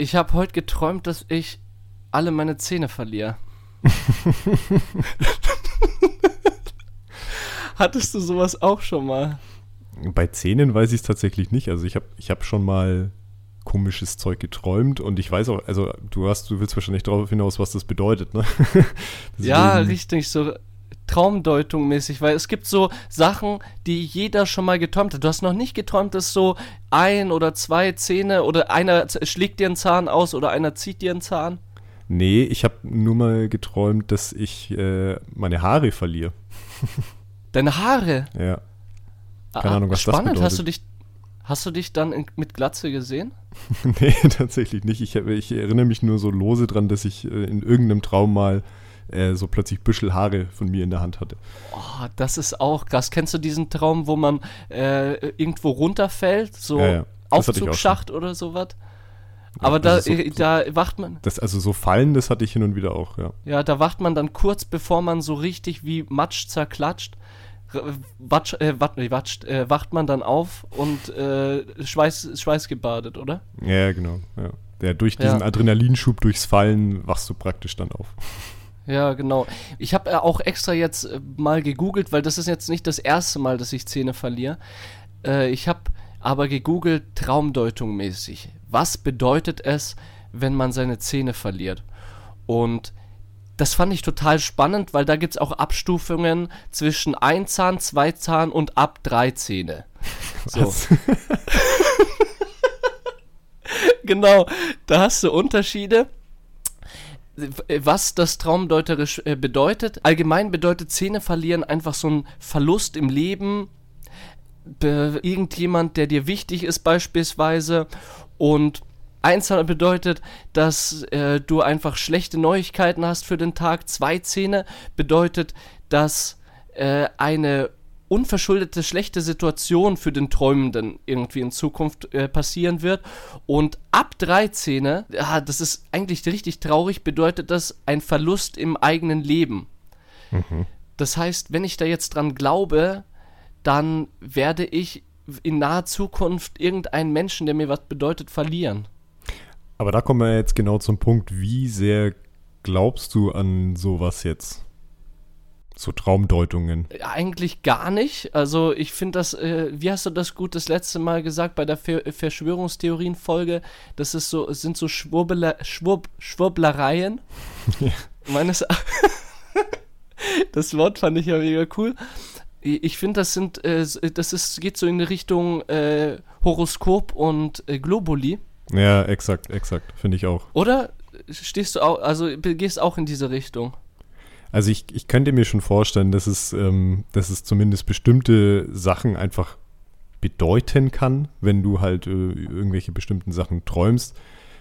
Ich habe heute geträumt, dass ich alle meine Zähne verliere. Hattest du sowas auch schon mal? Bei Zähnen weiß ich es tatsächlich nicht. Also ich habe ich hab schon mal komisches Zeug geträumt und ich weiß auch, also du hast, du willst wahrscheinlich darauf hinaus, was das bedeutet, ne? ja, richtig, so Traumdeutung mäßig, weil es gibt so Sachen, die jeder schon mal geträumt hat. Du hast noch nicht geträumt, dass so ein oder zwei Zähne oder einer schlägt dir einen Zahn aus oder einer zieht dir einen Zahn. Nee, ich habe nur mal geträumt, dass ich äh, meine Haare verliere. Deine Haare? Ja. Keine ah, Ahnung, was spannend. das bedeutet. Hast du dich, hast du dich dann in, mit Glatze gesehen? nee, tatsächlich nicht. Ich, ich, erinnere mich nur so lose dran, dass ich äh, in irgendeinem Traum mal äh, so plötzlich Büschel Haare von mir in der Hand hatte. Oh, das ist auch krass. Kennst du diesen Traum, wo man äh, irgendwo runterfällt? So ja, ja. Aufzugsschacht oder sowas? Aber da, so, äh, da wacht man. Das, also so Fallen, das hatte ich hin und wieder auch, ja. Ja, da wacht man dann kurz bevor man so richtig wie Matsch zerklatscht, watsch, äh, wat, watscht, äh, wacht man dann auf und äh, Schweiß, schweißgebadet, oder? Ja, genau. Ja. ja durch diesen ja. Adrenalinschub durchs Fallen wachst du praktisch dann auf. Ja, genau. Ich habe äh, auch extra jetzt äh, mal gegoogelt, weil das ist jetzt nicht das erste Mal, dass ich Zähne verliere. Äh, ich habe aber gegoogelt, Traumdeutung mäßig. Was bedeutet es, wenn man seine Zähne verliert? Und das fand ich total spannend, weil da gibt es auch Abstufungen zwischen ein Zahn, zwei Zahn und ab drei Zähne. So. genau, da hast du Unterschiede was das traumdeuterisch äh, bedeutet. Allgemein bedeutet Zähne verlieren einfach so ein Verlust im Leben. Be irgendjemand, der dir wichtig ist beispielsweise. Und eins bedeutet, dass äh, du einfach schlechte Neuigkeiten hast für den Tag. Zwei Zähne bedeutet, dass äh, eine unverschuldete schlechte Situation für den Träumenden irgendwie in Zukunft äh, passieren wird. Und ab 13, ja, das ist eigentlich richtig traurig, bedeutet das ein Verlust im eigenen Leben. Mhm. Das heißt, wenn ich da jetzt dran glaube, dann werde ich in naher Zukunft irgendeinen Menschen, der mir was bedeutet, verlieren. Aber da kommen wir jetzt genau zum Punkt, wie sehr glaubst du an sowas jetzt? So Traumdeutungen. Eigentlich gar nicht. Also ich finde das, äh, wie hast du das gut das letzte Mal gesagt bei der Ver Verschwörungstheorien-Folge? Das ist so, sind so Schwurbler, Schwurb, Schwurblereien. Ja. Meines Das Wort fand ich ja mega cool. Ich finde, das sind, äh, das ist, geht so in die Richtung äh, Horoskop und äh, Globuli. Ja, exakt, exakt, finde ich auch. Oder stehst du auch, also gehst auch in diese Richtung? Also ich, ich könnte mir schon vorstellen, dass es, ähm, dass es zumindest bestimmte Sachen einfach bedeuten kann, wenn du halt äh, irgendwelche bestimmten Sachen träumst,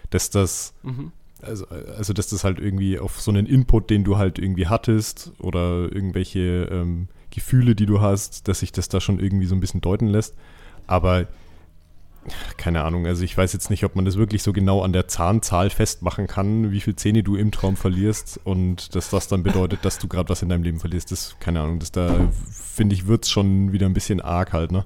dass das, mhm. also, also dass das halt irgendwie auf so einen Input, den du halt irgendwie hattest oder irgendwelche ähm, Gefühle, die du hast, dass sich das da schon irgendwie so ein bisschen deuten lässt. Aber keine Ahnung, also ich weiß jetzt nicht, ob man das wirklich so genau an der Zahnzahl festmachen kann, wie viele Zähne du im Traum verlierst und dass das dann bedeutet, dass du gerade was in deinem Leben verlierst. Das, keine Ahnung, das da, finde ich, wird es schon wieder ein bisschen arg halt, ne?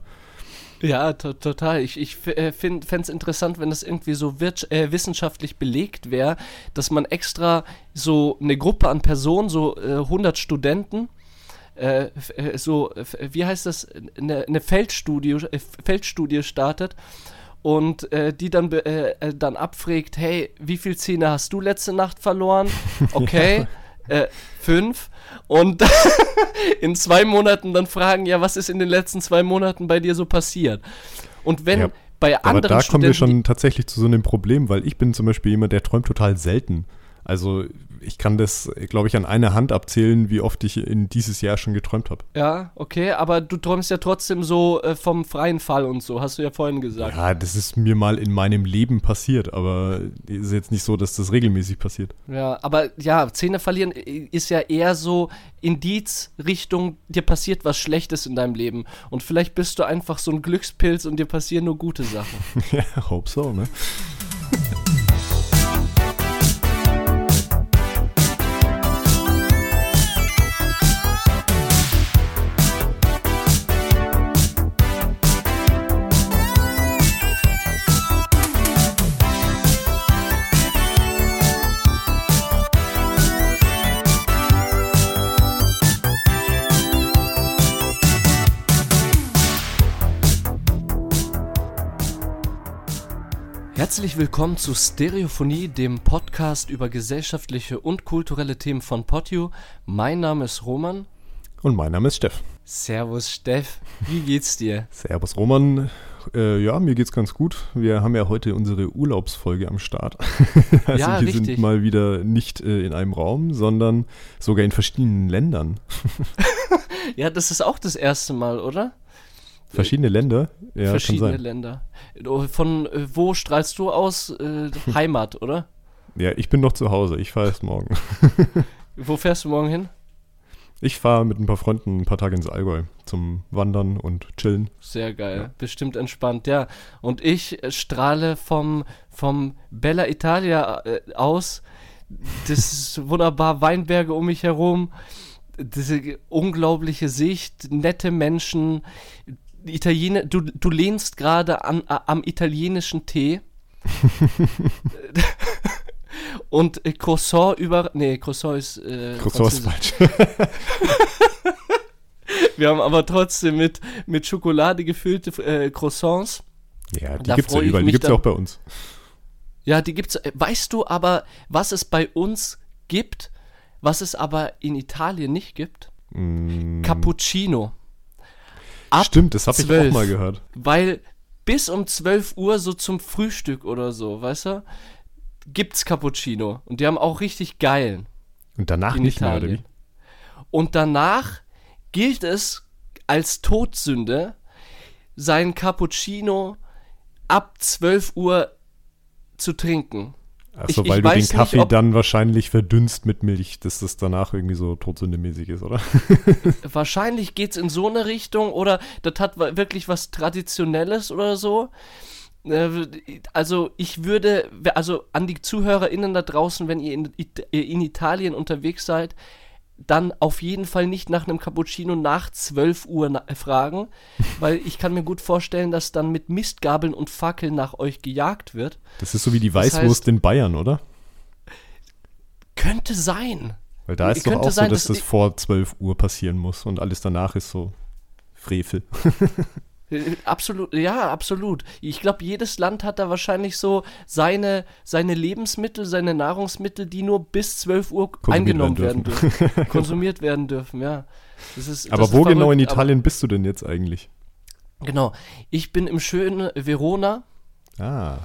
Ja, to total. Ich, ich äh, fände es interessant, wenn das irgendwie so äh, wissenschaftlich belegt wäre, dass man extra so eine Gruppe an Personen, so äh, 100 Studenten, äh, äh, so, wie heißt das, eine, eine Feldstudie, äh, Feldstudie startet und äh, die dann, äh, dann abfragt, hey, wie viel Zähne hast du letzte Nacht verloren? Okay, ja. äh, fünf. Und in zwei Monaten dann fragen, ja, was ist in den letzten zwei Monaten bei dir so passiert? Und wenn ja, bei anderen Aber da kommen wir schon tatsächlich zu so einem Problem, weil ich bin zum Beispiel jemand, der träumt total selten. Also ich kann das, glaube ich, an einer Hand abzählen, wie oft ich in dieses Jahr schon geträumt habe. Ja, okay, aber du träumst ja trotzdem so äh, vom freien Fall und so, hast du ja vorhin gesagt. Ja, das ist mir mal in meinem Leben passiert, aber es ist jetzt nicht so, dass das regelmäßig passiert. Ja, aber ja, Zähne verlieren ist ja eher so Indiz Richtung, dir passiert was Schlechtes in deinem Leben. Und vielleicht bist du einfach so ein Glückspilz und dir passieren nur gute Sachen. ja, hope so, ne? Herzlich willkommen zu Stereophonie, dem Podcast über gesellschaftliche und kulturelle Themen von Podio. Mein Name ist Roman. Und mein Name ist Steff. Servus Steff, wie geht's dir? Servus Roman. Äh, ja, mir geht's ganz gut. Wir haben ja heute unsere Urlaubsfolge am Start. also Ja, wir richtig. sind mal wieder nicht äh, in einem Raum, sondern sogar in verschiedenen Ländern. Ja, das ist auch das erste Mal, oder? Verschiedene Länder? Ja, Verschiedene. Länder. Von äh, wo strahlst du aus? Äh, Heimat, oder? Ja, ich bin noch zu Hause. Ich fahre erst morgen. Wo fährst du morgen hin? Ich fahre mit ein paar Freunden ein paar Tage ins Allgäu zum Wandern und Chillen. Sehr geil, Ja. bestimmt entspannt, ja. Und ich äh, strahle vom, vom Bella Italia aus. Das ist wunderbar, Weinberge um mich herum, diese unglaubliche Sicht, nette Menschen, Italiener, du, du lehnst gerade an, am italienischen Tee. Und äh, Croissant über. Nee, Croissant ist. Äh, Croissant ist falsch. Wir haben aber trotzdem mit, mit Schokolade gefüllte äh, Croissants. ja, die Da gibt's ja überall. Die mich gibt's ja auch bei uns. Ja, die gibt's. äh, Weißt du aber, was es bei uns gibt, was es aber in Italien nicht gibt? Mm, Cappuccino. Ab Stimmt, das habe ich auch 12. mal gehört. Weil bis um 12 Uhr so zum Frühstück oder so, weißt du, gibt's Cappuccino. Und die haben auch richtig geilen Und danach nicht mehr, oder Italien. wie? Und danach gilt es als Todsünde, sein Cappuccino ab 12 Uhr zu trinken. Achso, Ich- ich weil du den nicht, Kaffee ob- dann wahrscheinlich verdünnst mit Milch, dass das danach irgendwie so todsündemäßig ist, oder? Wahrscheinlich geht's in so eine Richtung oder das hat wirklich was Traditionelles oder so. Äh, Also ich würde, also an die ZuhörerInnen da draußen, wenn ihr in Italien unterwegs seid, dann auf jeden Fall nicht nach einem Cappuccino nach 12 Uhr na- fragen, weil ich kann mir gut vorstellen, dass dann mit Mistgabeln und Fackeln nach euch gejagt wird. Das ist so wie die Das Weißwurst heißt- in Bayern, oder? Könnte sein. Weil da ist doch auch sein, so, dass dass- das vor 12 Uhr passieren muss und alles danach ist so Frevel. Absolut, ja, absolut. Ich glaube, jedes Land hat da wahrscheinlich so seine, seine Lebensmittel, seine Nahrungsmittel, die nur bis 12 Uhr Konsumiert eingenommen werden werden dürfen. konsumiert werden dürfen, ja. Ist, Aber wo genau in Italien bist du denn jetzt eigentlich? Aber, genau. Ich bin im schönen Verona Ah.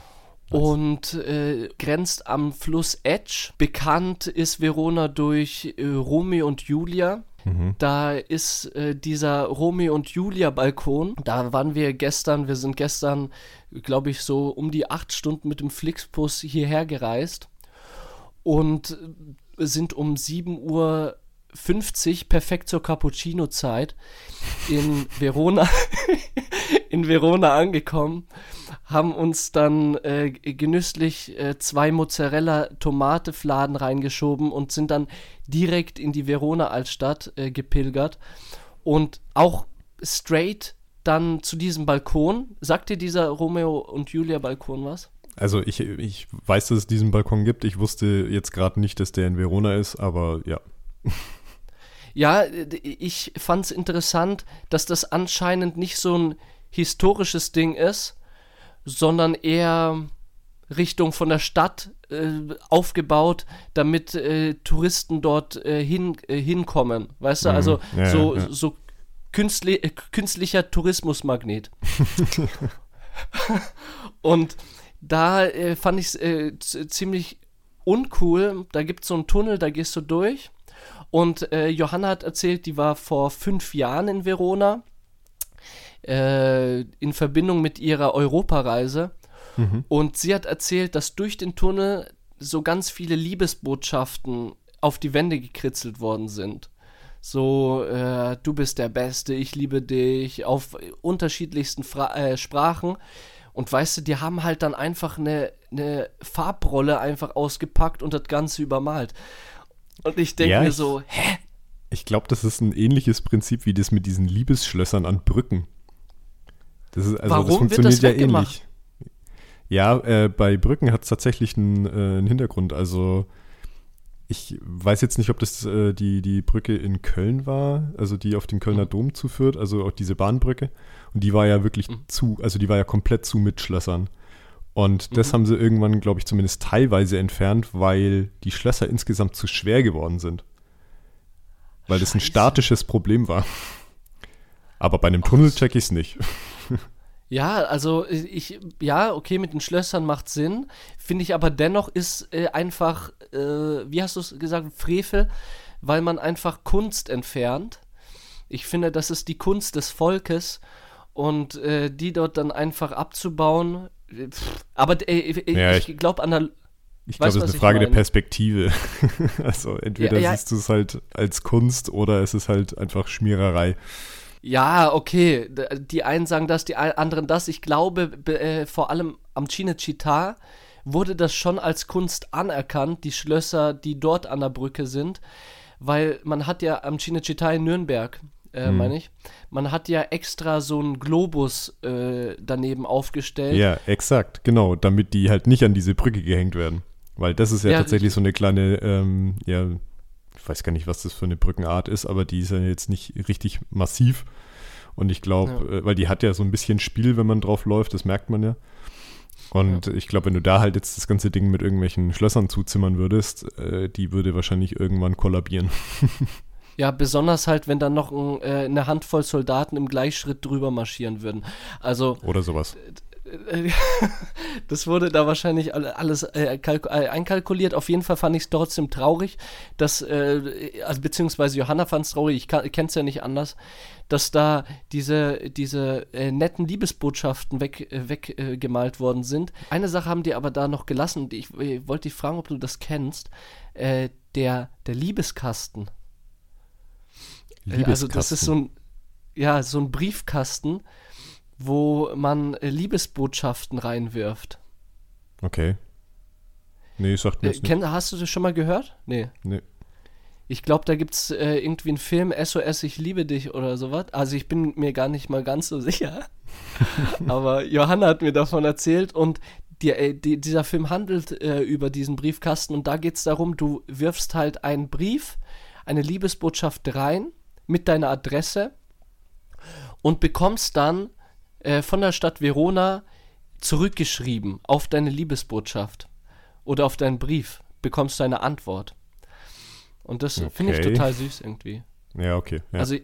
und äh, grenzt am Fluss Etsch. Bekannt ist Verona durch äh, Romeo und Julia. Mhm. Da ist äh, dieser Romeo und Julia Balkon. Da waren wir gestern, wir sind gestern, glaube ich, so um die acht Stunden mit dem Flixbus hierher gereist und äh, sind um 7.50 Uhr perfekt zur Cappuccino-Zeit in Verona, in Verona angekommen, haben uns dann äh, genüsslich äh, zwei Mozzarella-Tomate-Fladen reingeschoben und sind dann direkt in die Verona-Altstadt äh, gepilgert und auch straight dann zu diesem Balkon. Sagt dir dieser Romeo und Julia Balkon was? Also ich, ich weiß, dass es diesen Balkon gibt. Ich wusste jetzt gerade nicht, dass der in Verona ist, aber ja. Ja, ich fand es interessant, dass das anscheinend nicht so ein historisches Ding ist, sondern eher Richtung von der Stadt äh, aufgebaut, damit äh, Touristen dort äh, hin, äh, hinkommen. Weißt du, Mhm. also Ja, so, ja, so künstli äh, künstlicher Tourismusmagnet. Und da äh, fand ich es ziemlich uncool. Da gibt es so einen Tunnel, da gehst du durch. Und Johanna hat erzählt, die war vor fünf Jahren in Verona äh, in Verbindung mit ihrer Europareise. Mhm. Und sie hat erzählt, dass durch den Tunnel so ganz viele Liebesbotschaften auf die Wände gekritzelt worden sind. So, äh, du bist der Beste, ich liebe dich, auf unterschiedlichsten Fra äh, Sprachen. Und weißt du, die haben halt dann einfach eine, eine Farbrolle einfach ausgepackt und das Ganze übermalt. Und ich denke Ja, mir so, hä? Ich glaube, das ist ein ähnliches Prinzip wie das mit diesen Liebesschlössern an Brücken. Das ist, also Warum das wird funktioniert das ja ähnlich. Ja, äh, bei Brücken hat es tatsächlich einen, äh, einen Hintergrund. Also ich weiß jetzt nicht, ob das äh, die, die Brücke in Köln war, also die auf den Kölner Mhm. Dom zuführt, also auch diese Bahnbrücke. Und die war ja wirklich Mhm. zu, also die war ja komplett zu mit Schlössern. Und das Mhm. haben sie irgendwann, glaube ich, zumindest teilweise entfernt, weil die Schlösser insgesamt zu schwer geworden sind. Weil das ein Scheiße. statisches Problem war. Aber bei einem Tunnel check ich es nicht. Ja, also ich, ja, okay, mit den Schlössern macht Sinn. Finde ich aber dennoch ist äh, einfach, äh, wie hast du es gesagt, Frevel, weil man einfach Kunst entfernt. Ich finde, das ist die Kunst des Volkes und äh, die dort dann einfach abzubauen. äh, pff, Aber äh, Ja, ich, glaube an der. Ich glaube, es ist eine Frage der? Perspektive. also entweder Ja, ja. siehst du es halt als Kunst oder es ist halt einfach Schmiererei. Ja, okay. Die einen sagen das, die anderen das. Ich glaube, be- äh, vor allem am Cinecittà wurde das schon als Kunst anerkannt, die Schlösser, die dort an der Brücke sind. Weil man hat ja am Cinecittà in Nürnberg, äh, Hm. meine ich, man hat ja extra so einen Globus äh, daneben aufgestellt. Ja, exakt, genau, damit die halt nicht an diese Brücke gehängt werden. Weil das ist ja, Ja, tatsächlich so eine kleine, ähm, ja, weiß gar nicht, was das für eine Brückenart ist, aber die ist ja jetzt nicht richtig massiv. Und ich glaube, äh, weil die hat ja so ein bisschen Spiel, wenn man drauf läuft, das merkt man ja. Und ich glaube, wenn du da halt jetzt das ganze Ding mit irgendwelchen Schlössern zuzimmern würdest, äh, die würde wahrscheinlich irgendwann kollabieren. Ja, besonders halt, wenn dann noch ein, äh, eine Handvoll Soldaten im Gleichschritt drüber marschieren würden. Also, Oder sowas. Das wurde da wahrscheinlich alle- alles äh, äh, einkalkuliert. Auf jeden Fall fand ich es trotzdem traurig, dass, äh, also beziehungsweise Johanna fand es traurig, ich kenne es ja nicht anders, dass da diese, diese äh, netten Liebesbotschaften weg, äh, weggemalt äh, gemalt worden sind. Eine Sache haben die aber da noch gelassen, und ich, ich wollte dich fragen, ob du das kennst. Der, der Liebeskasten. Äh, Also das ist so ein, ja, so ein Briefkasten, wo man äh, Liebesbotschaften reinwirft. Okay. Nee, sagt mir Äh, jetzt nicht. hast du das schon mal gehört? Nee. Nee. Ich glaube, da gibt es äh, irgendwie einen Film, SOS, ich liebe dich oder sowas. Also ich bin mir gar nicht mal ganz so sicher. Aber Johanna hat mir davon erzählt und die, äh, die, dieser Film handelt äh, über diesen Briefkasten und da geht es darum, du wirfst halt einen Brief, eine Liebesbotschaft rein mit deiner Adresse und bekommst dann äh, von der Stadt Verona zurückgeschrieben auf deine Liebesbotschaft oder auf deinen Brief bekommst du eine Antwort. Und das finde ich Okay. total süß irgendwie. Ja, okay. Ja. Also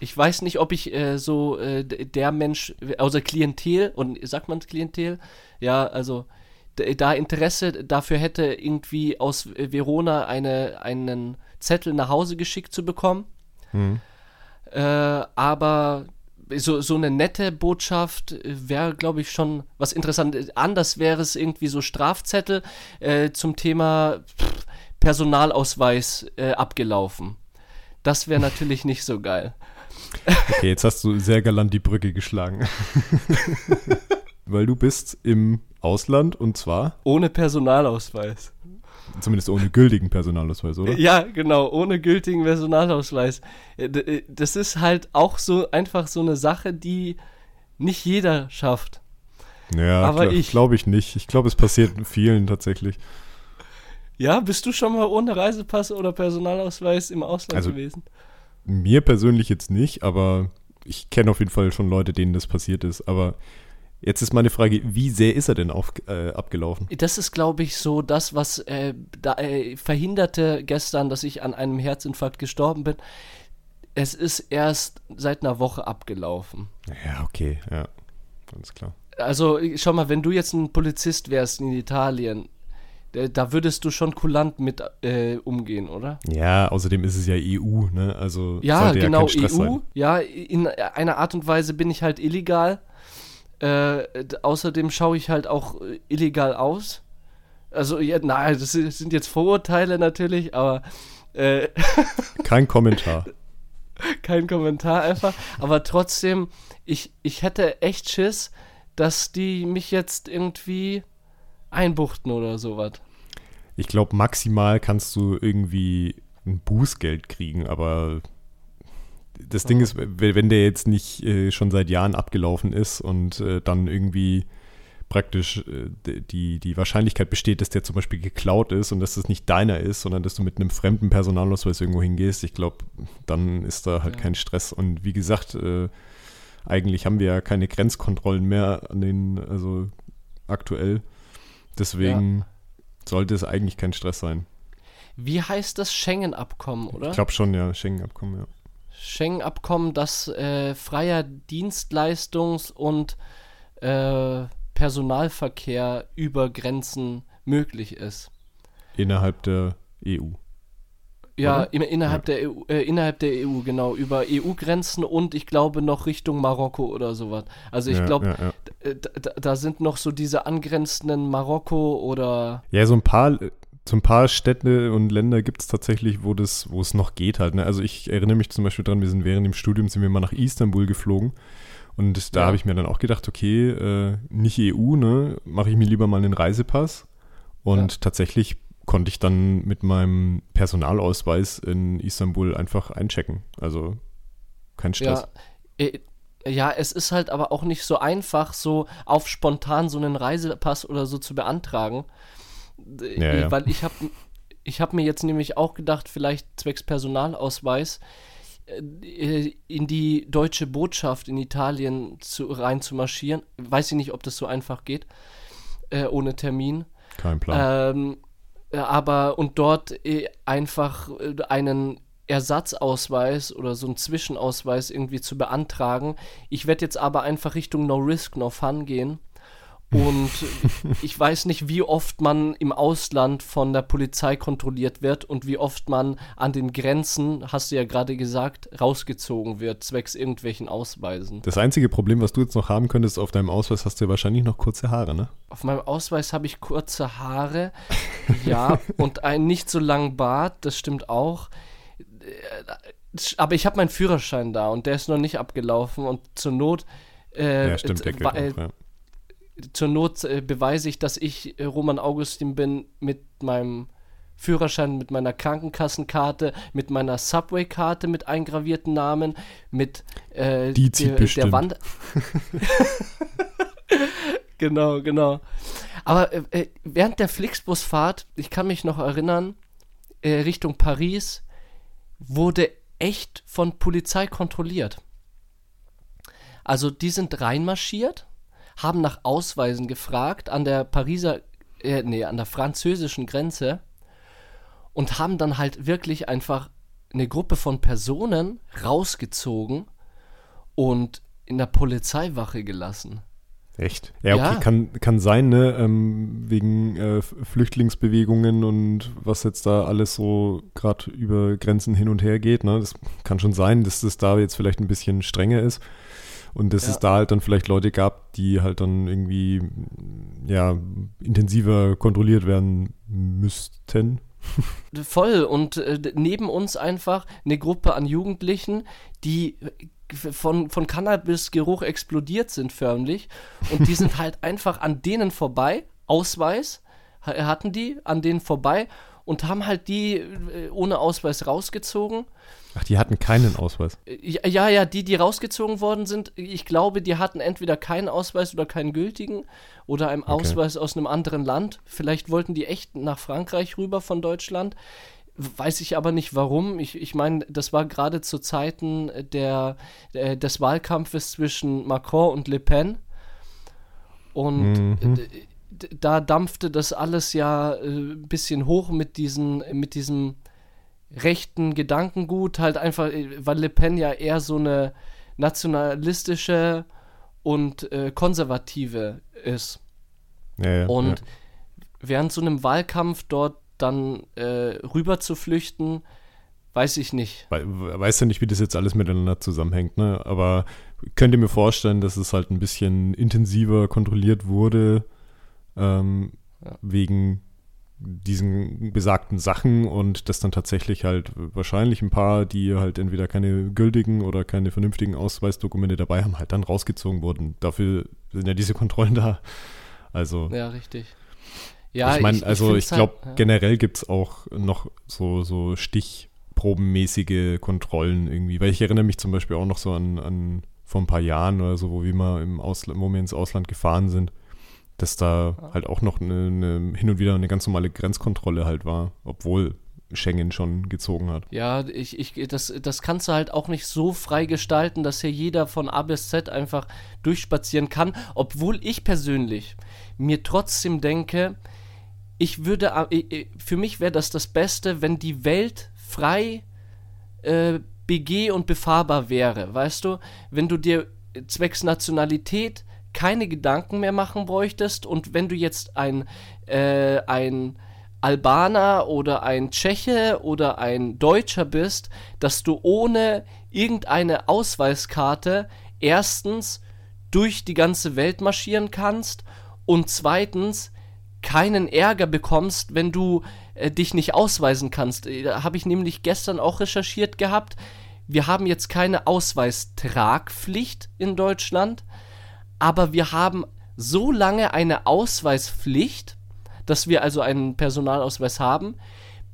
ich weiß nicht, ob ich äh, so äh, der Mensch, außer Klientel, und sagt man Klientel? Ja, also da Interesse dafür hätte, irgendwie aus Verona eine, einen Zettel nach Hause geschickt zu bekommen. Hm. Äh, aber so, so eine nette Botschaft äh, wäre, glaube ich, schon was Interessantes. Anders wäre es irgendwie so Strafzettel äh, zum Thema pff, Personalausweis äh, abgelaufen. Das wäre natürlich nicht so geil. Okay, jetzt hast du sehr galant die Brücke geschlagen. Weil du bist im Ausland und zwar Ohne Personalausweis. Zumindest ohne gültigen Personalausweis, oder? Ja, genau, ohne gültigen Personalausweis. Äh, äh, Das ist halt auch so einfach so eine Sache, die nicht jeder schafft. Ja, Aber ich- glaube ich nicht. Ich glaube, es passiert vielen tatsächlich. Ja, bist du schon mal ohne Reisepass oder Personalausweis im Ausland Also- gewesen? Mir persönlich jetzt nicht, aber ich kenne auf jeden Fall schon Leute, denen das passiert ist. Aber jetzt ist meine Frage, wie sehr ist er denn auf, äh, abgelaufen? Das ist, glaube ich, so das, was äh, da, äh, verhinderte gestern, dass ich an einem Herzinfarkt gestorben bin. Es ist erst seit einer Woche abgelaufen. Ja, okay, ja. Ganz klar. Also, schau mal, wenn du jetzt ein Polizist wärst in Italien, da- würdest du schon kulant mit äh, umgehen, oder? Ja, außerdem ist es ja EU, ne? Also Ja, genau, ja EU. sein. Ja, in einer Art und Weise bin ich halt illegal. Äh, außerdem schaue ich halt auch äh, illegal aus. Also, ja, nein, das sind das sind jetzt Vorurteile natürlich, aber äh, Kein Kommentar. kein Kommentar einfach. Aber trotzdem, ich, ich hätte echt Schiss, dass die mich jetzt irgendwie einbuchten oder sowas. Ich glaube, maximal kannst du irgendwie ein Bußgeld kriegen, aber das Ding ist, wenn der jetzt nicht äh, schon seit Jahren abgelaufen ist und äh, dann irgendwie praktisch äh, die, die Wahrscheinlichkeit besteht, dass der zum Beispiel geklaut ist und dass das nicht deiner ist, sondern dass du mit einem fremden Personalausweis irgendwo hingehst, ich glaube, dann ist da halt Ja. kein Stress. Und wie gesagt, äh, eigentlich haben wir ja keine Grenzkontrollen mehr an den, also aktuell. Deswegen ja. sollte es eigentlich kein Stress sein. Wie heißt das Schengen-Abkommen, oder? Ich glaube schon, ja, Schengen-Abkommen, ja. Schengen-Abkommen, das äh, freier Dienstleistungs- und äh, Personalverkehr über Grenzen möglich ist. Innerhalb der EU. Ja, in, innerhalb, ja. Der EU, äh, innerhalb der EU, genau, über EU-Grenzen und ich glaube noch Richtung Marokko oder sowas. Also ich ja, glaube, ja, da, da, sind noch so diese angrenzenden Marokko oder. Ja, so ein paar, so ein paar Städte und Länder gibt es tatsächlich, wo das, wo es noch geht halt. Ne? Also ich erinnere mich zum Beispiel dran, wir sind während dem Studium sind wir mal nach Istanbul geflogen. Und da ja. habe ich mir dann auch gedacht, okay, äh, nicht EU, ne, mache ich mir lieber mal einen Reisepass. Und ja. tatsächlich konnte ich dann mit meinem Personalausweis in Istanbul einfach einchecken. Also kein Stress. Ja, äh, ja, es ist halt aber auch nicht so einfach, so auf spontan so einen Reisepass oder so zu beantragen. Ja, ja. Weil ich habe ich hab mir jetzt nämlich auch gedacht, vielleicht zwecks Personalausweis äh, in die deutsche Botschaft in Italien zu, rein zu marschieren. Weiß ich nicht, ob das so einfach geht, äh, ohne Termin. Kein Plan. Ähm, äh, aber und dort äh, einfach äh, einen Ersatzausweis oder so einen Zwischenausweis irgendwie zu beantragen. Ich werde jetzt aber einfach Richtung No Risk, No Fun gehen und ich weiß nicht, wie oft man im Ausland von der Polizei kontrolliert wird und wie oft man an den Grenzen, hast du ja gerade gesagt, rausgezogen wird, zwecks irgendwelchen Ausweisen. Das einzige Problem, was du jetzt noch haben könntest, auf deinem Ausweis hast du ja wahrscheinlich noch kurze Haare, ne? Auf meinem Ausweis habe ich kurze Haare, ja, und einen nicht so langen Bart, das stimmt auch. Aber ich habe meinen Führerschein da und der ist noch nicht abgelaufen und zur Not. Äh, ja, stimmt, der gilt auch, ja zur Not äh, beweise ich, dass ich äh, Roman Augustin bin mit meinem Führerschein, mit meiner Krankenkassenkarte, mit meiner Subway-Karte mit eingravierten Namen, mit äh, Die zieht der, der Wand. genau, genau. Aber äh, äh, während der Flixbusfahrt, ich kann mich noch erinnern, äh, Richtung Paris, wurde echt von Polizei kontrolliert. Also die sind reinmarschiert haben nach Ausweisen gefragt an der Pariser, äh, nee, an der französischen Grenze und haben dann halt wirklich einfach eine Gruppe von Personen rausgezogen und in der Polizeiwache gelassen. Echt? Ja, okay, ja. Kann, kann sein, ne? Ähm, wegen äh, Flüchtlingsbewegungen und was jetzt da alles so gerade über Grenzen hin und her geht, ne? Das kann schon sein, dass das da jetzt vielleicht ein bisschen strenger ist. Und dass ja. es da halt dann vielleicht Leute gab, die halt dann irgendwie ja intensiver kontrolliert werden müssten. Voll. Und äh, neben uns einfach eine Gruppe an Jugendlichen, die von, von Cannabis-Geruch explodiert sind förmlich. Und die sind halt einfach an denen vorbei, Ausweis hatten die, an denen vorbei und haben halt die äh, ohne Ausweis rausgezogen Ach, die hatten keinen Ausweis. Ja, ja, die, die rausgezogen worden sind, ich glaube, die hatten entweder keinen Ausweis oder keinen gültigen oder einen okay. Ausweis aus einem anderen Land. Vielleicht wollten die echt nach Frankreich rüber von Deutschland. Weiß ich aber nicht warum. Ich, ich meine, das war gerade zu Zeiten der, der, des Wahlkampfes zwischen Macron und Le Pen. Und mhm. Da dampfte das alles ja ein äh, bisschen hoch mit, diesen, mit diesem rechten Gedankengut, halt einfach, äh, weil Le Pen ja eher so eine nationalistische und äh, konservative ist. Ja, ja, und ja. während so einem Wahlkampf dort dann äh, rüber zu flüchten, weiß ich nicht. We weiß ja nicht, wie das jetzt alles miteinander zusammenhängt, ne? Aber könnt ihr mir vorstellen, dass es halt ein bisschen intensiver kontrolliert wurde, ähm, ja. wegen diesen besagten Sachen und dass dann tatsächlich halt wahrscheinlich ein paar, die halt entweder keine gültigen oder keine vernünftigen Ausweisdokumente dabei haben, halt dann rausgezogen wurden. Dafür sind ja diese Kontrollen da. Also. Ja, richtig. Ja, ich meine, also ich, ich glaube, halt, ja. generell gibt es auch noch so, so stichprobenmäßige Kontrollen irgendwie, weil ich erinnere mich zum Beispiel auch noch so an, an vor ein paar Jahren oder so, wo wir mal im Ausland, wo wir ins Ausland gefahren sind dass da halt auch noch eine, eine, hin und wieder eine ganz normale Grenzkontrolle halt war, obwohl Schengen schon gezogen hat. Ja, ich, ich, das, das kannst du halt auch nicht so frei gestalten, dass hier jeder von A bis Z einfach durchspazieren kann, obwohl ich persönlich mir trotzdem denke, ich würde, für mich wäre das das Beste, wenn die Welt frei äh, begeh- und befahrbar wäre, weißt du? Wenn du dir zwecks Nationalität keine Gedanken mehr machen bräuchtest und wenn du jetzt ein, äh, ein Albaner oder ein Tscheche oder ein Deutscher bist, dass du ohne irgendeine Ausweiskarte erstens durch die ganze Welt marschieren kannst und zweitens keinen Ärger bekommst, wenn du äh, dich nicht ausweisen kannst. Äh, da habe ich nämlich gestern auch recherchiert gehabt. Wir haben jetzt keine Ausweistragpflicht in Deutschland, aber wir haben so lange eine Ausweispflicht, dass wir also einen Personalausweis haben,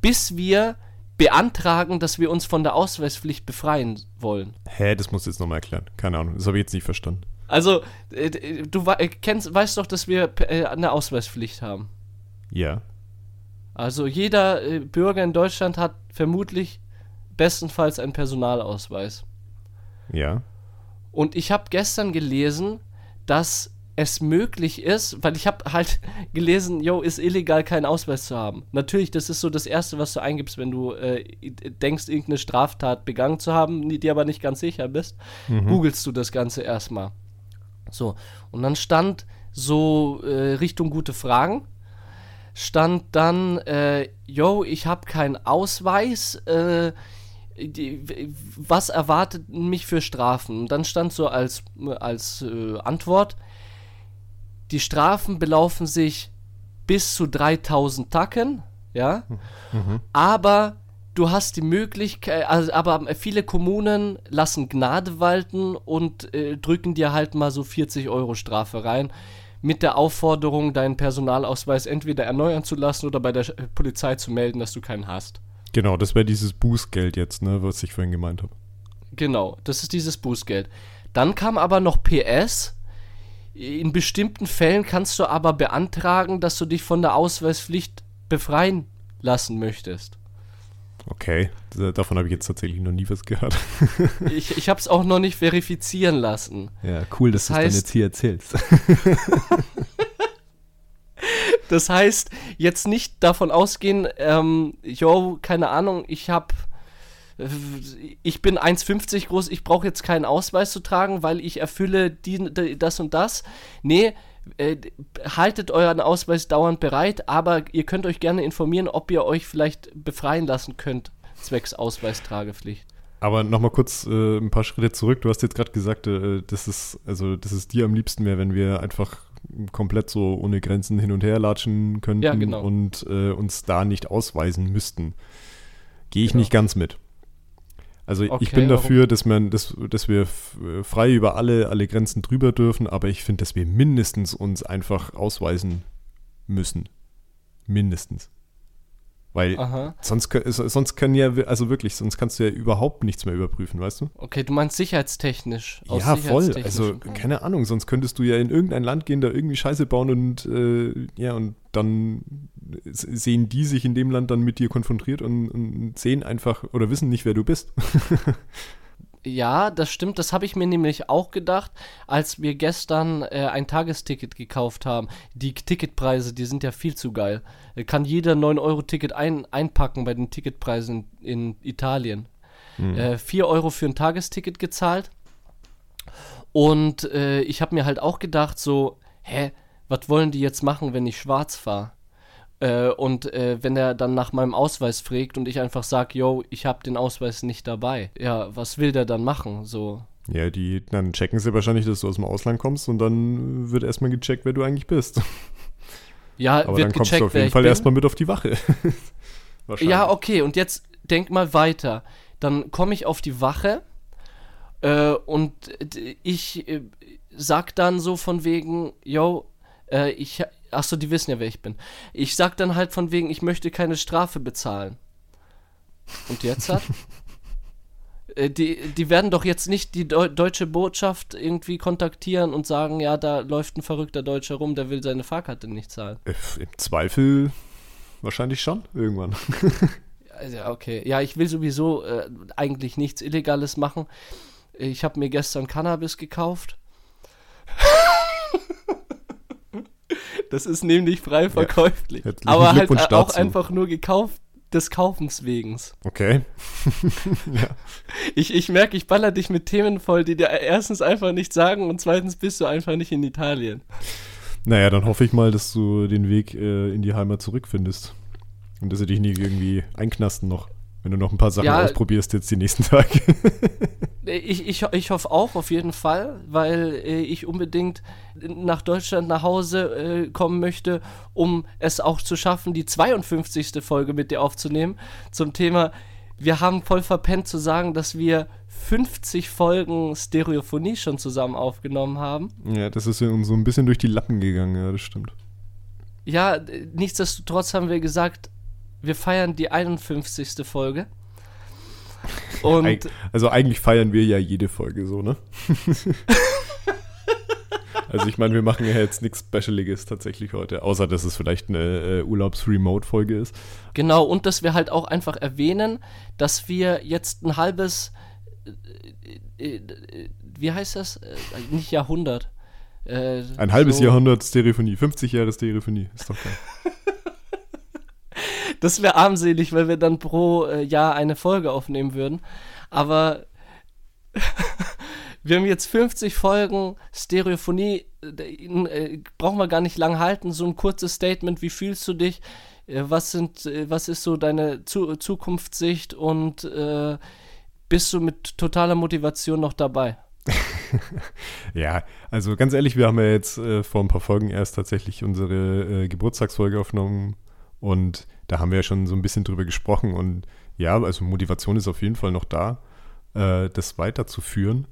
bis wir beantragen, dass wir uns von der Ausweispflicht befreien wollen. Hä, das musst du jetzt nochmal erklären. Keine Ahnung, das habe ich jetzt nicht verstanden. Also, äh, du kennst, weißt doch, dass wir äh, eine Ausweispflicht haben. Ja. Also jeder äh, Bürger in Deutschland hat vermutlich bestenfalls einen Personalausweis. Ja. Und ich habe gestern gelesen, dass es möglich ist, weil ich habe halt gelesen, yo, ist illegal, keinen Ausweis zu haben. Natürlich, das ist so das Erste, was du eingibst, wenn du äh, denkst, irgendeine Straftat begangen zu haben, die aber nicht ganz sicher bist, mhm. googelst du das Ganze erstmal. So, und dann stand so äh, Richtung gute Fragen, stand dann, äh, yo, ich habe keinen Ausweis, äh, die, was erwartet mich für Strafen? Und dann stand so als, als äh, Antwort, die Strafen belaufen sich bis zu 3000 Tacken, ja, mhm. aber du hast die Möglichkeit, also, aber viele Kommunen lassen Gnade walten und äh, drücken dir halt mal so 40 Euro Strafe rein, mit der Aufforderung, deinen Personalausweis entweder erneuern zu lassen oder bei der Polizei zu melden, dass du keinen hast. Genau, das wäre dieses Bußgeld jetzt, ne, was ich vorhin gemeint habe. Genau, das ist dieses Bußgeld. Dann kam aber noch PS, in bestimmten Fällen kannst du aber beantragen, dass du dich von der Ausweispflicht befreien lassen möchtest. Okay, davon habe ich jetzt tatsächlich noch nie was gehört. ich ich habe es auch noch nicht verifizieren lassen. Ja, cool, dass das du es dann jetzt hier erzählst. das heißt, jetzt nicht davon ausgehen, ähm, yo, keine Ahnung, ich habe ich bin 1,50 groß, ich brauche jetzt keinen Ausweis zu tragen, weil ich erfülle die, das und das. Nee, äh, haltet euren Ausweis dauernd bereit, aber ihr könnt euch gerne informieren, ob ihr euch vielleicht befreien lassen könnt, zwecks Ausweistragepflicht. Aber nochmal kurz äh, ein paar Schritte zurück. Du hast jetzt gerade gesagt, äh, dass es, also, dass es dir am liebsten wäre, wenn wir einfach komplett so ohne Grenzen hin und her latschen könnten ja, genau. und äh, uns da nicht ausweisen müssten. Gehe ich genau. nicht ganz mit. Also okay, ich bin dafür, dass man, dass, dass wir frei über alle, alle Grenzen drüber dürfen, aber ich finde, dass wir mindestens uns einfach ausweisen müssen. Mindestens. Weil Aha. sonst, sonst können ja, also wirklich, sonst kannst du ja überhaupt nichts mehr überprüfen, weißt du? Okay, du meinst sicherheitstechnisch. Ja, voll. Also, keine Ahnung, sonst könntest du ja in irgendein Land gehen, da irgendwie Scheiße bauen und äh, ja, und dann sehen die sich in dem Land dann mit dir konfrontiert und, und sehen einfach oder wissen nicht, wer du bist. Ja, das stimmt. Das habe ich mir nämlich auch gedacht, als wir gestern äh, ein Tagesticket gekauft haben. Die Ticketpreise, die sind ja viel zu geil. Äh, kann jeder 9-Euro-Ticket ein, einpacken bei den Ticketpreisen in, Italien. Hm. Äh, 4 Euro für ein Tagesticket gezahlt. Und äh, ich habe mir halt auch gedacht, so, hä, was wollen die jetzt machen, wenn ich schwarz fahre? Äh, und äh, wenn er dann nach meinem Ausweis fragt und ich einfach sage, yo, ich habe den Ausweis nicht dabei, ja, was will der dann machen? So. Ja, die, dann checken sie wahrscheinlich, dass du aus dem Ausland kommst und dann wird erstmal gecheckt, wer du eigentlich bist. Ja, Aber wird dann kommst gecheckt, du auf jeden Fall erstmal mit auf die Wache. ja, okay, und jetzt denk mal weiter. Dann komme ich auf die Wache äh, und ich äh, sag dann so von wegen, yo, äh, ich, Achso, die wissen ja, wer ich bin. Ich sag dann halt von wegen, ich möchte keine Strafe bezahlen. Und jetzt hat? äh, die, die werden doch jetzt nicht die Deu deutsche Botschaft irgendwie kontaktieren und sagen, ja, da läuft ein verrückter Deutscher rum, der will seine Fahrkarte nicht zahlen. Äh, Im Zweifel wahrscheinlich schon, irgendwann. also, okay. Ja, ich will sowieso äh, eigentlich nichts Illegales machen. Ich habe mir gestern Cannabis gekauft. das ist nämlich frei verkäuflich. herzlichen aber halt auch dazu. einfach nur gekauft des Kaufens wegens. Okay. ja. Ich, ich merke, ich baller dich mit Themen voll, die dir erstens einfach nicht sagen und zweitens bist du einfach nicht in Italien. Naja, dann hoffe ich mal, dass du den Weg äh, in die Heimat zurückfindest. Und dass sie dich nie irgendwie einknasten noch. Wenn du noch ein paar Sachen Ja. ausprobierst jetzt die nächsten Tage. Ich, ich, ich hoffe auch auf jeden Fall, weil äh, ich unbedingt nach Deutschland nach Hause äh, kommen möchte, um es auch zu schaffen, die 52. Folge mit dir aufzunehmen zum Thema. Wir haben voll verpennt zu sagen, dass wir 50 Folgen Stereophonie schon zusammen aufgenommen haben. ja, das ist ja uns so ein bisschen durch die Lappen gegangen, ja, das stimmt. Ja, nichtsdestotrotz haben wir gesagt, wir feiern die 51. Folge. Und also eigentlich feiern wir ja jede Folge so, ne? also ich meine, wir machen ja jetzt nichts Specialiges tatsächlich heute, außer dass es vielleicht eine äh, Urlaubs-Remote-Folge ist. Genau, und dass wir halt auch einfach erwähnen, dass wir jetzt ein halbes, äh, äh, äh, wie heißt das? Äh, nicht Jahrhundert. Äh, Ein halbes so- Jahrhundert Stereophonie, 50 Jahre Stereophonie, ist doch geil. Das wäre armselig, weil wir dann pro äh, Jahr eine Folge aufnehmen würden. Aber wir haben jetzt 50 Folgen Stereophonie. Äh, äh, brauchen wir gar nicht lang halten. So ein kurzes Statement. Wie fühlst du dich? Was, sind, was ist so deine Zu Zukunftssicht? Und bist du mit totaler Motivation noch dabei? Ja, also ganz ehrlich, wir haben ja jetzt äh, vor ein paar Folgen erst tatsächlich unsere äh, Geburtstagsfolge aufgenommen und da haben wir ja schon so ein bisschen drüber gesprochen und ja, also Motivation ist auf jeden Fall noch da, äh, das weiterzuführen.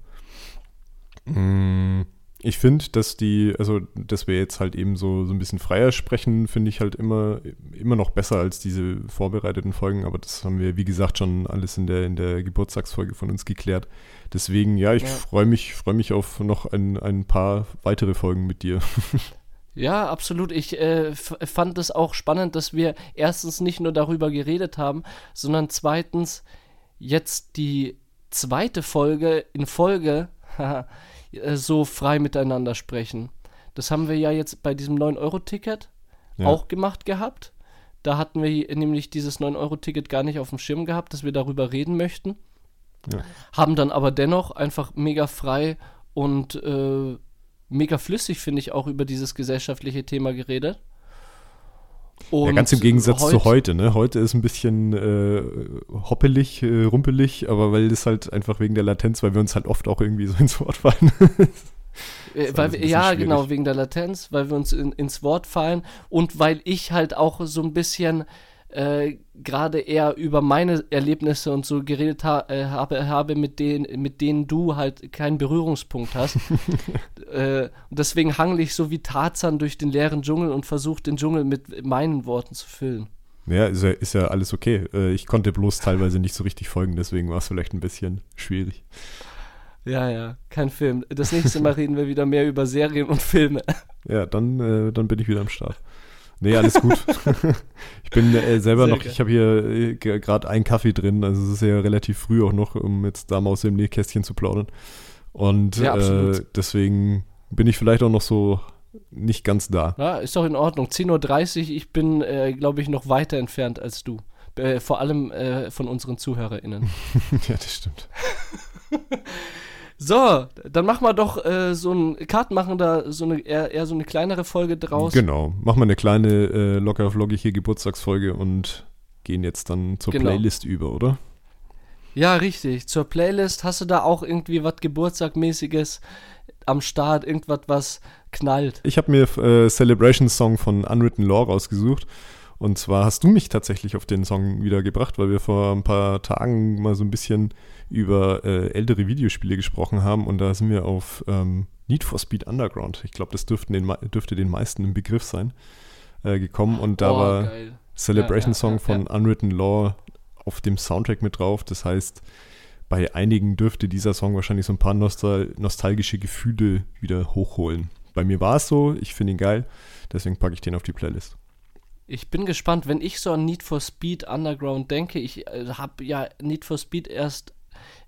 Mm, Ich finde, dass die, also dass wir jetzt halt eben so, so ein bisschen freier sprechen, finde ich halt immer, immer noch besser als diese vorbereiteten Folgen, aber das haben wir, wie gesagt, schon alles in der, in der Geburtstagsfolge von uns geklärt. Deswegen, ja, ich Ja. freue mich, freue mich auf noch ein, ein paar weitere Folgen mit dir. Ja, absolut. Ich äh, fand es auch spannend, dass wir erstens nicht nur darüber geredet haben, sondern zweitens jetzt die zweite Folge in Folge äh, so frei miteinander sprechen. Das haben wir ja jetzt bei diesem 9-Euro-Ticket Ja. auch gemacht gehabt. Da hatten wir nämlich dieses 9-Euro-Ticket gar nicht auf dem Schirm gehabt, dass wir darüber reden möchten. Ja. Haben dann aber dennoch einfach mega frei und äh, mega flüssig, finde ich, auch über dieses gesellschaftliche Thema geredet. ja, Und ganz im Gegensatz heut- zu heute, ne? Heute ist ein bisschen äh, hoppelig, äh, rumpelig, aber weil das halt einfach wegen der Latenz, weil wir uns halt oft auch irgendwie so ins Wort fallen. Äh, weil wir, ja, schwierig. genau, wegen der Latenz, weil wir uns in, ins Wort fallen und weil ich halt auch so ein bisschen äh, gerade eher über meine Erlebnisse und so geredet ha äh, habe, habe mit, denen, mit denen du halt keinen Berührungspunkt hast. äh, und deswegen hangle ich so wie Tarzan durch den leeren Dschungel und versuche den Dschungel mit meinen Worten zu füllen. ja, ist ja, ist ja alles okay. Äh, ich konnte bloß teilweise nicht so richtig folgen, deswegen war es vielleicht ein bisschen schwierig. Ja, ja, kein Film. Das nächste Mal reden wir wieder mehr über Serien und Filme. Ja, dann, äh, dann bin ich wieder am Start. Nee, alles gut. ich bin äh, selber Sehr noch, geil. ich habe hier äh, ge- gerade einen Kaffee drin, also es ist ja relativ früh auch noch, um jetzt da mal aus dem Nähkästchen zu plaudern. Und Ja, äh, deswegen bin ich vielleicht auch noch so nicht ganz da. Ja, ist doch in Ordnung. 10.30 Uhr, ich bin, äh, glaube ich, noch weiter entfernt als du. Äh, vor allem äh, von unseren ZuhörerInnen. ja, das stimmt. So, dann machen wir doch äh, so ein Karten machen da so eine eher, eher so eine kleinere Folge draus. Genau. Machen wir eine kleine äh, locker flockige Geburtstagsfolge und gehen jetzt dann zur Genau. Playlist über, oder? Ja, richtig. Zur Playlist hast du da auch irgendwie was Geburtstagmäßiges am Start, irgendwas, was knallt. Ich habe mir äh, Celebration Song von Unwritten Law rausgesucht. Und zwar hast du mich tatsächlich auf den Song wieder gebracht, weil wir vor ein paar Tagen mal so ein bisschen über äh, ältere Videospiele gesprochen haben und da sind wir auf ähm, Need for Speed Underground. Ich glaube, das den, dürfte den meisten im Begriff sein, äh, gekommen und da Oh, war geil. Celebration Ja, ja, Song ja, von Unwritten Law auf dem Soundtrack mit drauf. Das heißt, bei einigen dürfte dieser Song wahrscheinlich so ein paar nostal nostalgische Gefühle wieder hochholen. Bei mir war es so, ich finde ihn geil, deswegen packe ich den auf die Playlist. Ich bin gespannt, wenn ich so an Need for Speed Underground denke. Ich äh, habe ja Need for Speed erst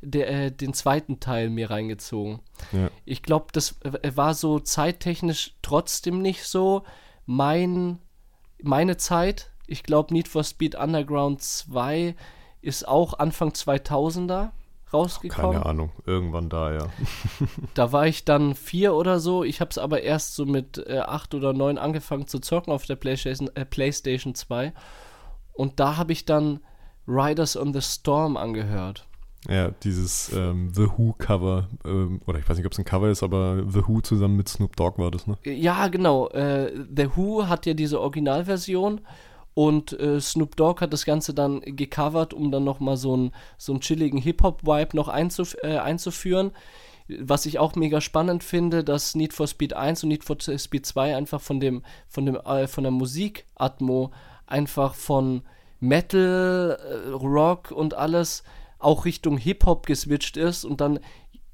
der, äh, den zweiten Teil mir reingezogen. Ja. Ich glaube, das äh, war so zeittechnisch trotzdem nicht so mein, meine Zeit. Ich glaube, Need for Speed Underground 2 ist auch Anfang 2000er rausgekommen. Keine Ahnung, irgendwann da, ja. Da war ich dann vier oder so. Ich habe es aber erst so mit äh, acht oder neun angefangen zu zocken auf der PlayStation, äh, PlayStation 2. Und da habe ich dann Riders on the Storm angehört. Ja, dieses ähm, The Who-Cover, ähm, oder ich weiß nicht, ob es ein Cover ist, aber The Who zusammen mit Snoop Dogg war das, ne? Ja, genau. Äh, The Who hat ja diese Originalversion und äh, Snoop Dogg hat das Ganze dann gecovert, um dann nochmal so einen so einen chilligen Hip-Hop-Vibe noch einzuf äh, einzuführen. Was ich auch mega spannend finde, dass Need for Speed 1 und Need for Speed 2 einfach von dem, von dem, äh, von der Musik-Atmo einfach von Metal, äh, Rock und alles auch Richtung Hip-Hop geswitcht ist und dann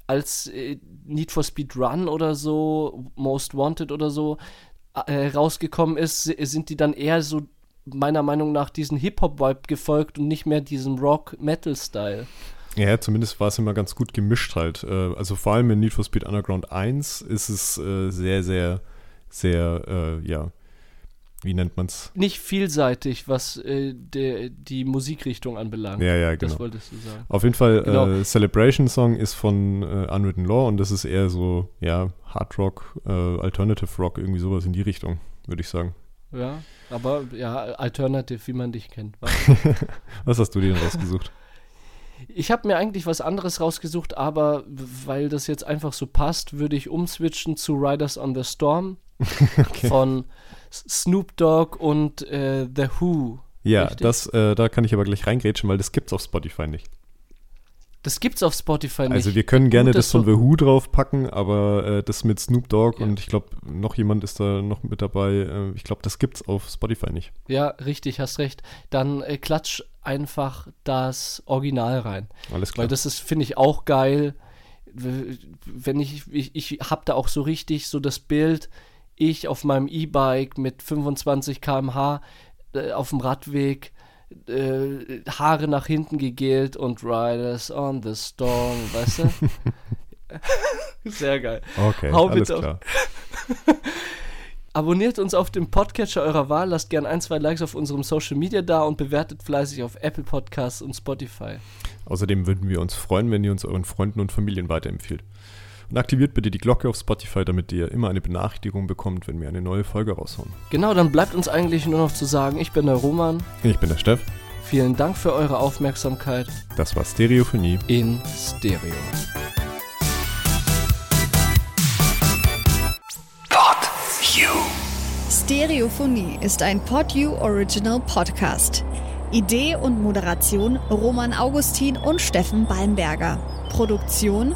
als äh, Need for Speed Run oder so, Most Wanted oder so äh, rausgekommen ist, sind die dann eher so meiner Meinung nach diesen Hip-Hop-Vibe gefolgt und nicht mehr diesem Rock-Metal-Style. Ja, zumindest war es immer ganz gut gemischt halt. Äh, Also vor allem in Need for Speed Underground 1 ist es äh, sehr, sehr, sehr, äh, ja, wie nennt man's? Nicht vielseitig, was äh, der, die Musikrichtung anbelangt. Ja, ja, genau. Das wolltest du sagen. Auf jeden Fall, Genau. äh, Celebration Song ist von äh, Unwritten Law und das ist eher so, ja, Hard Rock, äh, Alternative Rock, irgendwie sowas in die Richtung, würde ich sagen. Ja, aber ja, Alternative, wie man dich kennt. wa? Was hast du dir denn rausgesucht? Ich habe mir eigentlich was anderes rausgesucht, aber weil das jetzt einfach so passt, würde ich umswitchen zu Riders on the Storm von S- Snoop Dogg und äh, The Who. Ja, Richtig. das, äh, da kann ich aber gleich reingrätschen, weil das gibt's auf Spotify nicht. Das gibt's auf Spotify nicht. Also wir können gerne Gut, das von The Who draufpacken, aber äh, das mit Snoop Dogg Ja. und ich glaube, noch jemand ist da noch mit dabei. Äh, ich glaube, das gibt's auf Spotify nicht. Ja, richtig, hast recht. Dann äh, klatsch einfach das Original rein. Alles klar. Weil das ist, finde ich, auch geil. Wenn ich, ich, ich habe da auch so richtig so das Bild, ich auf meinem E-Bike mit 25 km/h äh, auf dem Radweg, äh, Haare nach hinten gegelt und Riders on the Storm, weißt du? Sehr geil. okay, hau alles bitte auf- klar. Abonniert uns auf dem Podcatcher eurer Wahl, lasst gern ein, zwei Likes auf unserem Social Media da und bewertet fleißig auf Apple Podcasts und Spotify. Außerdem würden wir uns freuen, wenn ihr uns euren Freunden und Familien weiterempfiehlt. Und aktiviert bitte die Glocke auf Spotify, damit ihr immer eine Benachrichtigung bekommt, wenn wir eine neue Folge raushauen. Genau, dann bleibt uns eigentlich nur noch zu sagen, ich bin der Roman. Ich bin der Steff. Vielen Dank für eure Aufmerksamkeit Das war Stereophonie. in Stereo. Stereophonie ist ein PodU Original Podcast. Idee und Moderation Roman Augustin und Steffen Balmberger. Produktion